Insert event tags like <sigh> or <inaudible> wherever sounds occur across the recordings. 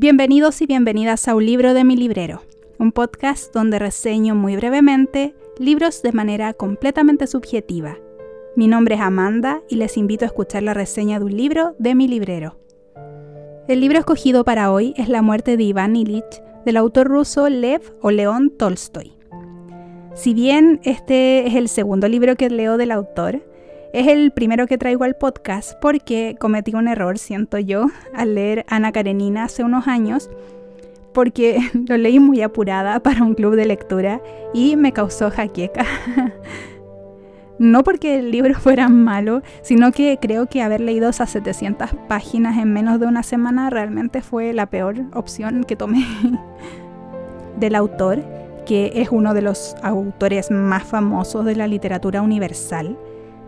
Bienvenidos y bienvenidas a un libro de mi librero, un podcast donde reseño muy brevemente libros de manera completamente subjetiva. Mi nombre es Amanda y les invito a escuchar la reseña de un libro de mi librero. El libro escogido para hoy es La muerte de Iván Ilich del autor ruso Lev o León Tolstoy. Si bien este es el segundo libro que leo del autor, es el primero que traigo al podcast porque cometí un error, siento yo, al leer Ana Karenina hace unos años, porque <laughs> lo leí muy apurada para un club de lectura y me causó jaqueca. <laughs> no porque el libro fuera malo, sino que creo que haber leído esas 700 páginas en menos de una semana realmente fue la peor opción que tomé <laughs> del autor, que es uno de los autores más famosos de la literatura universal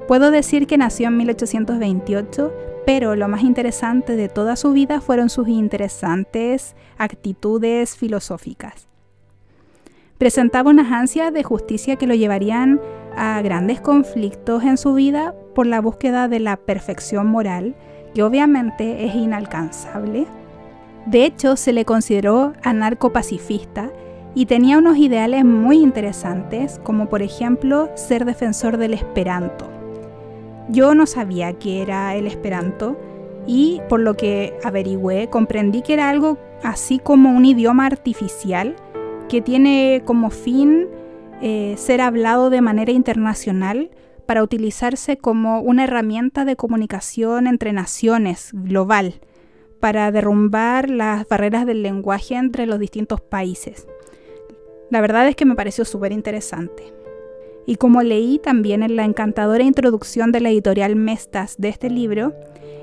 Puedo decir que nació en 1828, pero lo más interesante de toda su vida fueron sus interesantes actitudes filosóficas. Presentaba unas ansias de justicia que lo llevarían a grandes conflictos en su vida por la búsqueda de la perfección moral, que obviamente es inalcanzable. De hecho, se le consideró anarcopacifista y tenía unos ideales muy interesantes, como por ejemplo ser defensor del esperanto. Yo no sabía qué era el esperanto y por lo que averigüé comprendí que era algo así como un idioma artificial que tiene como fin eh, ser hablado de manera internacional para utilizarse como una herramienta de comunicación entre naciones global, para derrumbar las barreras del lenguaje entre los distintos países. La verdad es que me pareció súper interesante. Y como leí también en la encantadora introducción de la editorial Mestas de este libro,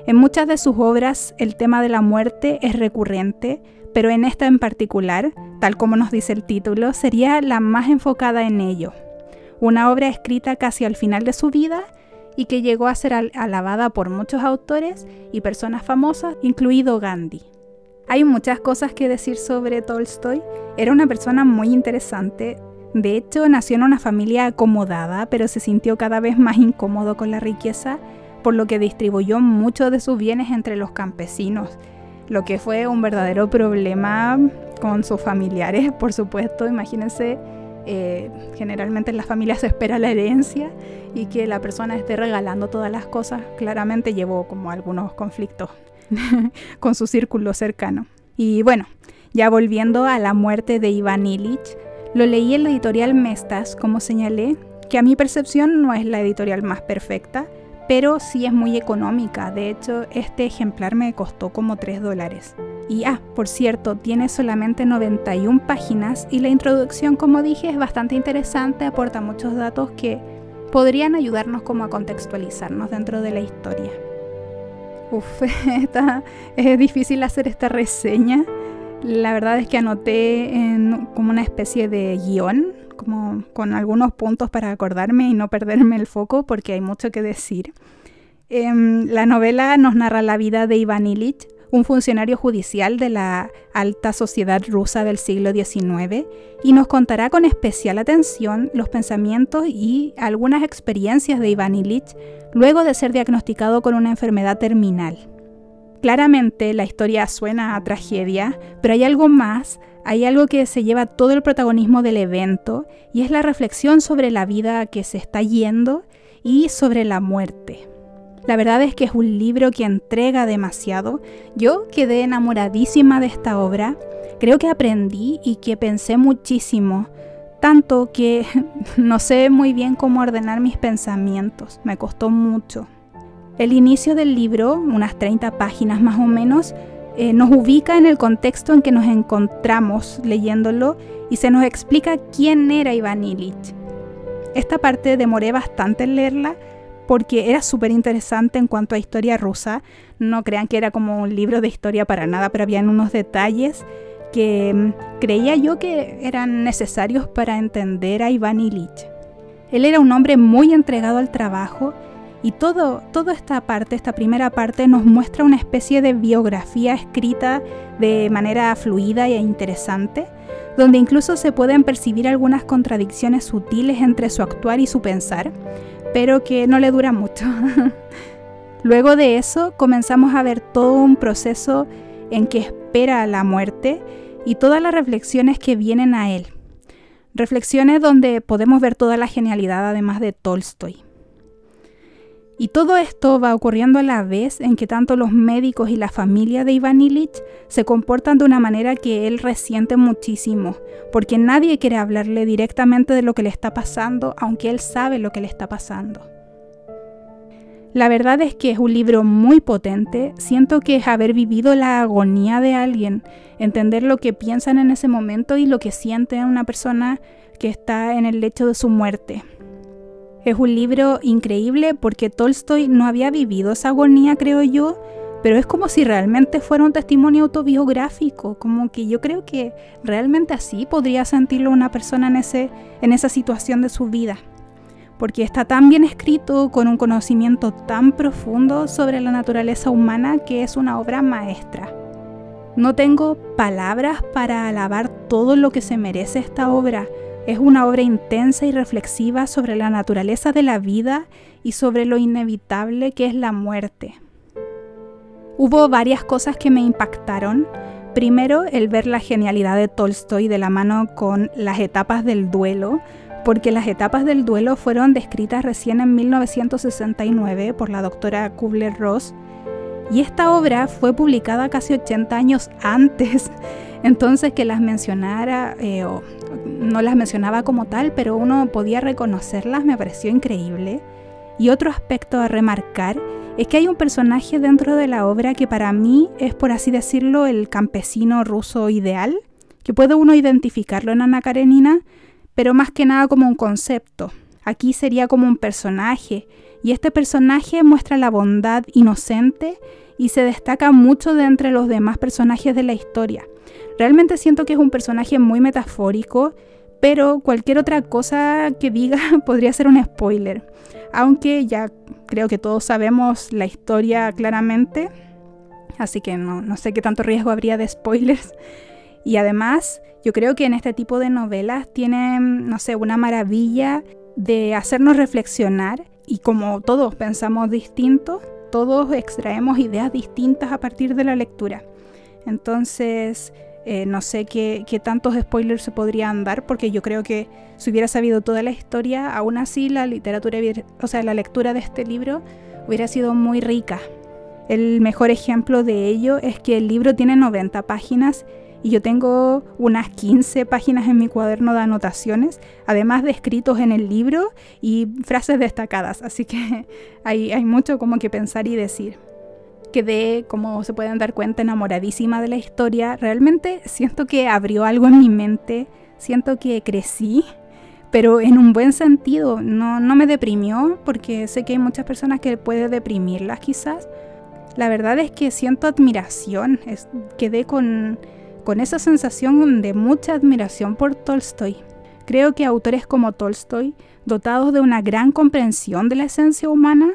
en muchas de sus obras el tema de la muerte es recurrente, pero en esta en particular, tal como nos dice el título, sería la más enfocada en ello. Una obra escrita casi al final de su vida y que llegó a ser alabada por muchos autores y personas famosas, incluido Gandhi. Hay muchas cosas que decir sobre Tolstoy. Era una persona muy interesante, de hecho, nació en una familia acomodada, pero se sintió cada vez más incómodo con la riqueza, por lo que distribuyó muchos de sus bienes entre los campesinos, lo que fue un verdadero problema con sus familiares, <laughs> por supuesto. Imagínense, eh, generalmente en las familias se espera la herencia y que la persona esté regalando todas las cosas, claramente llevó como algunos conflictos <laughs> con su círculo cercano. Y bueno, ya volviendo a la muerte de Iván Illich, lo leí en la editorial Mestas, como señalé, que a mi percepción no es la editorial más perfecta, pero sí es muy económica. De hecho, este ejemplar me costó como 3 dólares. Y ah, por cierto, tiene solamente 91 páginas y la introducción, como dije, es bastante interesante, aporta muchos datos que podrían ayudarnos como a contextualizarnos dentro de la historia. Uf, <laughs> es difícil hacer esta reseña la verdad es que anoté como una especie de guion, como con algunos puntos para acordarme y no perderme el foco porque hay mucho que decir. Em, la novela nos narra la vida de Iván Illich, un funcionario judicial de la alta sociedad rusa del siglo XIX, y nos contará con especial atención los pensamientos y algunas experiencias de Iván Illich luego de ser diagnosticado con una enfermedad terminal. Claramente la historia suena a tragedia, pero hay algo más, hay algo que se lleva todo el protagonismo del evento y es la reflexión sobre la vida que se está yendo y sobre la muerte. La verdad es que es un libro que entrega demasiado. Yo quedé enamoradísima de esta obra, creo que aprendí y que pensé muchísimo, tanto que <laughs> no sé muy bien cómo ordenar mis pensamientos, me costó mucho. El inicio del libro, unas 30 páginas más o menos, eh, nos ubica en el contexto en que nos encontramos leyéndolo y se nos explica quién era Iván Illich. Esta parte demoré bastante en leerla porque era súper interesante en cuanto a historia rusa. No crean que era como un libro de historia para nada, pero habían unos detalles que mm, creía yo que eran necesarios para entender a Iván Illich. Él era un hombre muy entregado al trabajo y todo, toda esta parte, esta primera parte, nos muestra una especie de biografía escrita de manera fluida e interesante, donde incluso se pueden percibir algunas contradicciones sutiles entre su actuar y su pensar, pero que no le dura mucho. <laughs> Luego de eso comenzamos a ver todo un proceso en que espera la muerte y todas las reflexiones que vienen a él. Reflexiones donde podemos ver toda la genialidad además de Tolstoy. Y todo esto va ocurriendo a la vez en que tanto los médicos y la familia de Iván Illich se comportan de una manera que él resiente muchísimo, porque nadie quiere hablarle directamente de lo que le está pasando, aunque él sabe lo que le está pasando. La verdad es que es un libro muy potente, siento que es haber vivido la agonía de alguien, entender lo que piensan en ese momento y lo que siente una persona que está en el lecho de su muerte. Es un libro increíble porque Tolstoy no había vivido esa agonía, creo yo, pero es como si realmente fuera un testimonio autobiográfico, como que yo creo que realmente así podría sentirlo una persona en, ese, en esa situación de su vida, porque está tan bien escrito, con un conocimiento tan profundo sobre la naturaleza humana que es una obra maestra. No tengo palabras para alabar todo lo que se merece esta obra, es una obra intensa y reflexiva sobre la naturaleza de la vida y sobre lo inevitable que es la muerte. Hubo varias cosas que me impactaron. Primero, el ver la genialidad de Tolstoy de la mano con las etapas del duelo, porque las etapas del duelo fueron descritas recién en 1969 por la doctora Kubler-Ross, y esta obra fue publicada casi 80 años antes entonces que las mencionara, eh, o no las mencionaba como tal, pero uno podía reconocerlas, me pareció increíble. Y otro aspecto a remarcar es que hay un personaje dentro de la obra que para mí es, por así decirlo, el campesino ruso ideal, que puede uno identificarlo en Ana Karenina, pero más que nada como un concepto. Aquí sería como un personaje, y este personaje muestra la bondad inocente y se destaca mucho de entre los demás personajes de la historia. Realmente siento que es un personaje muy metafórico, pero cualquier otra cosa que diga <laughs> podría ser un spoiler. Aunque ya creo que todos sabemos la historia claramente, así que no, no sé qué tanto riesgo habría de spoilers. Y además, yo creo que en este tipo de novelas tienen, no sé, una maravilla de hacernos reflexionar y como todos pensamos distinto, todos extraemos ideas distintas a partir de la lectura. Entonces, eh, no sé qué, tantos spoilers se podrían dar, porque yo creo que si hubiera sabido toda la historia, aún así la literatura, o sea, la lectura de este libro hubiera sido muy rica. El mejor ejemplo de ello es que el libro tiene 90 páginas y yo tengo unas 15 páginas en mi cuaderno de anotaciones, además de escritos en el libro y frases destacadas, así que <laughs> hay, hay mucho como que pensar y decir quedé, como se pueden dar cuenta, enamoradísima de la historia. Realmente siento que abrió algo en mi mente, siento que crecí, pero en un buen sentido. No, no me deprimió, porque sé que hay muchas personas que puede deprimirlas quizás. La verdad es que siento admiración, quedé con, con esa sensación de mucha admiración por Tolstoy. Creo que autores como Tolstoy, dotados de una gran comprensión de la esencia humana,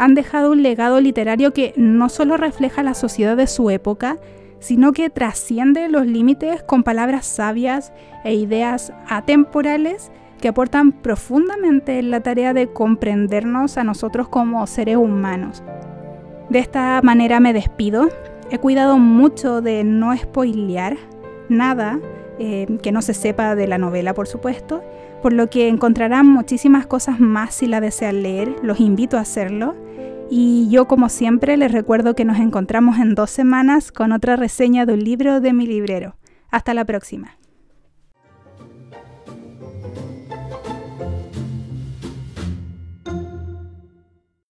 han dejado un legado literario que no solo refleja la sociedad de su época, sino que trasciende los límites con palabras sabias e ideas atemporales que aportan profundamente en la tarea de comprendernos a nosotros como seres humanos. De esta manera me despido. He cuidado mucho de no spoilear nada eh, que no se sepa de la novela, por supuesto, por lo que encontrarán muchísimas cosas más si la desean leer. Los invito a hacerlo. Y yo como siempre les recuerdo que nos encontramos en dos semanas con otra reseña de un libro de mi librero. Hasta la próxima.